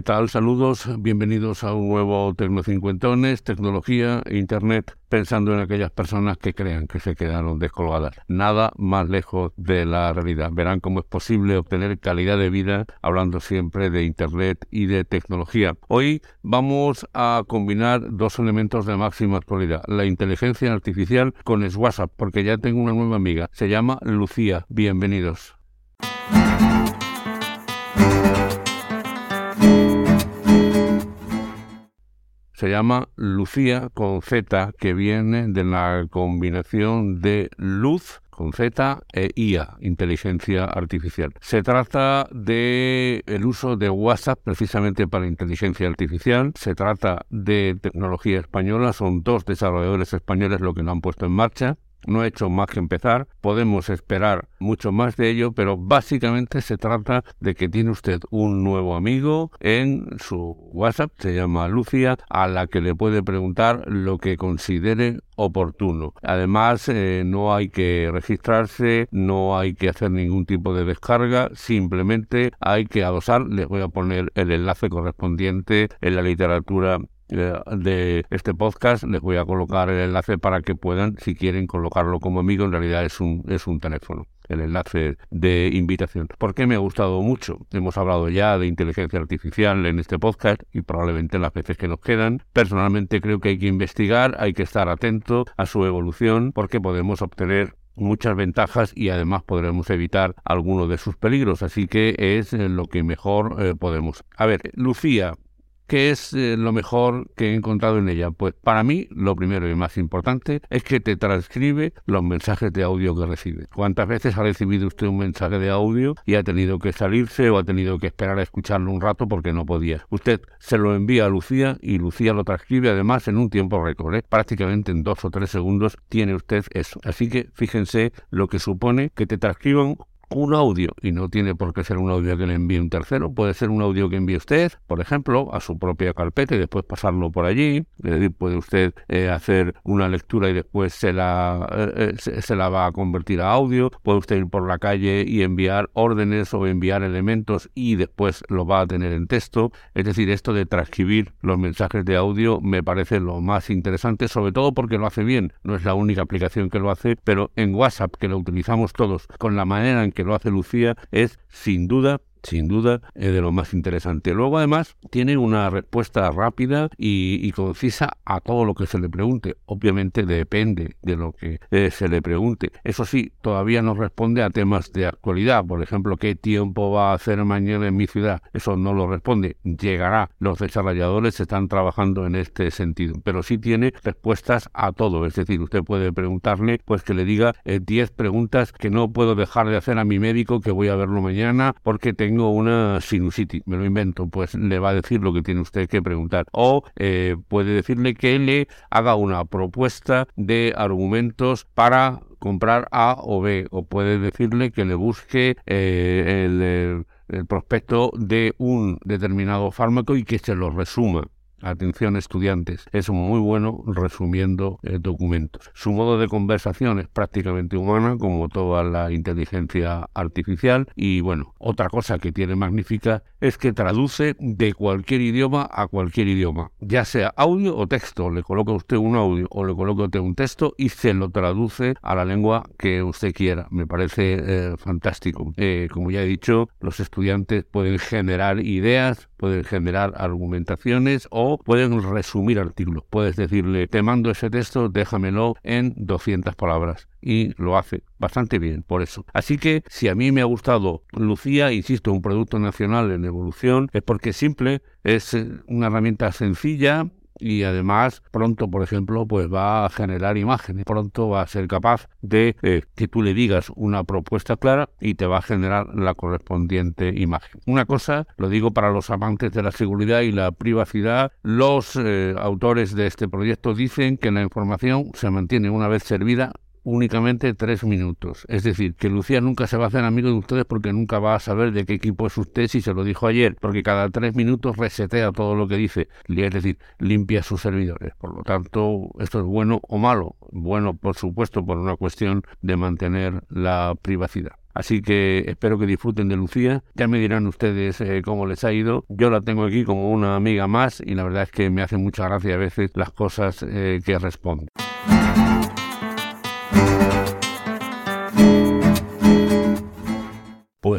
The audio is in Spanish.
¿Qué tal? Saludos, bienvenidos a un nuevo Tecnocincuentones, tecnología, internet, pensando en aquellas personas que crean que se quedaron descolgadas. Nada más lejos de la realidad. Verán cómo es posible obtener calidad de vida hablando siempre de internet y de tecnología. Hoy vamos a combinar dos elementos de máxima actualidad, la inteligencia artificial con WhatsApp, porque ya tengo una nueva amiga, se llama Lucía. Bienvenidos. Se llama Lucía con Z, que viene de la combinación de luz con Z e IA, inteligencia artificial. Se trata de uso de WhatsApp precisamente para inteligencia artificial. Se trata de tecnología española, son dos desarrolladores españoles lo que lo han puesto en marcha no he hecho más que empezar, podemos esperar mucho más de ello, pero básicamente se trata de que tiene usted un nuevo amigo en su WhatsApp, se llama Lucia, a la que le puede preguntar lo que considere oportuno. Además, eh, no hay que registrarse, no hay que hacer ningún tipo de descarga, simplemente hay que adosar, les voy a poner el enlace correspondiente en la literatura de este podcast les voy a colocar el enlace para que puedan, si quieren colocarlo como amigo, en realidad es un, es un teléfono el enlace de invitación. ¿Por qué me ha gustado mucho? Hemos hablado ya de inteligencia artificial en este podcast y probablemente las veces que nos quedan. Personalmente creo que hay que investigar, hay que estar atento a su evolución porque podemos obtener muchas ventajas y además podremos evitar algunos de sus peligros. Así que es lo que mejor eh, podemos. A ver, Lucía, ¿Qué es eh, lo mejor que he encontrado en ella? Pues para mí, lo primero y más importante es que te transcribe los mensajes de audio que recibe. ¿Cuántas veces ha recibido usted un mensaje de audio y ha tenido que salirse o ha tenido que esperar a escucharlo un rato porque no podía? Usted se lo envía a Lucía y Lucía lo transcribe además en un tiempo récord. ¿eh? Prácticamente en dos o tres segundos tiene usted eso. Así que fíjense lo que supone que te transcriban un audio, y no tiene por qué ser un audio que le envíe un tercero, puede ser un audio que envíe usted, por ejemplo, a su propia carpeta y después pasarlo por allí, es decir, puede usted eh, hacer una lectura y después se la, eh, eh, se, la va a convertir a audio, puede usted ir por la calle y enviar órdenes o enviar elementos y después lo va a tener en texto, es decir, esto de transcribir los mensajes de audio me parece lo más interesante, sobre todo porque lo hace bien, no es la única aplicación que lo hace, pero en WhatsApp, que lo utilizamos todos, con la manera en que lo hace Lucía es sin duda sin duda es de lo más interesante. Luego además tiene una respuesta rápida y, concisa a todo lo que se le pregunte. Obviamente depende de lo que eh, se le pregunte. Eso sí, todavía no responde a temas de actualidad. Por ejemplo, ¿qué tiempo va a hacer mañana en mi ciudad? Eso no lo responde. Llegará. Los desarrolladores están trabajando en este sentido. Pero sí tiene respuestas a todo. Es decir, usted puede preguntarle, pues que le diga 10 eh, preguntas que no puedo dejar de hacer a mi médico que voy a verlo mañana porque tengo tengo una sinusitis, me lo invento, pues le va a decir lo que tiene usted que preguntar. O eh, puede decirle que le haga una propuesta de argumentos para comprar A o B. O puede decirle que le busque eh, el, el prospecto de un determinado fármaco y que se lo resuma. Atención estudiantes, es muy bueno resumiendo eh, documentos. Su modo de conversación es prácticamente humana, como toda la inteligencia artificial. Y bueno, otra cosa que tiene magnífica es que traduce de cualquier idioma a cualquier idioma, ya sea audio o texto. Le coloca usted un audio o le coloca usted un texto y se lo traduce a la lengua que usted quiera. Me parece eh, fantástico. Eh, como ya he dicho, los estudiantes pueden generar ideas, pueden generar argumentaciones o pueden resumir artículos. Puedes decirle, te mando ese texto, déjamelo en 200 palabras. Y lo hace bastante bien por eso. Así que si a mí me ha gustado Lucía, insisto, un producto nacional en evolución, es porque simple, es una herramienta sencilla, y además pronto, por ejemplo, pues va a generar imágenes. Pronto va a ser capaz de eh, que tú le digas una propuesta clara y te va a generar la correspondiente imagen. Una cosa, lo digo para los amantes de la seguridad y la privacidad, los eh, autores de este proyecto dicen que la información se mantiene una vez servida únicamente tres minutos. Es decir, que Lucía nunca se va a hacer amigo de ustedes porque nunca va a saber de qué equipo es usted si se lo dijo ayer, porque cada tres minutos resetea todo lo que dice, es decir, limpia sus servidores. Por lo tanto, esto es bueno o malo. Bueno, por supuesto, por una cuestión de mantener la privacidad. Así que espero que disfruten de Lucía. Ya me dirán ustedes eh, cómo les ha ido. Yo la tengo aquí como una amiga más y la verdad es que me hace mucha gracia a veces las cosas eh, que responde.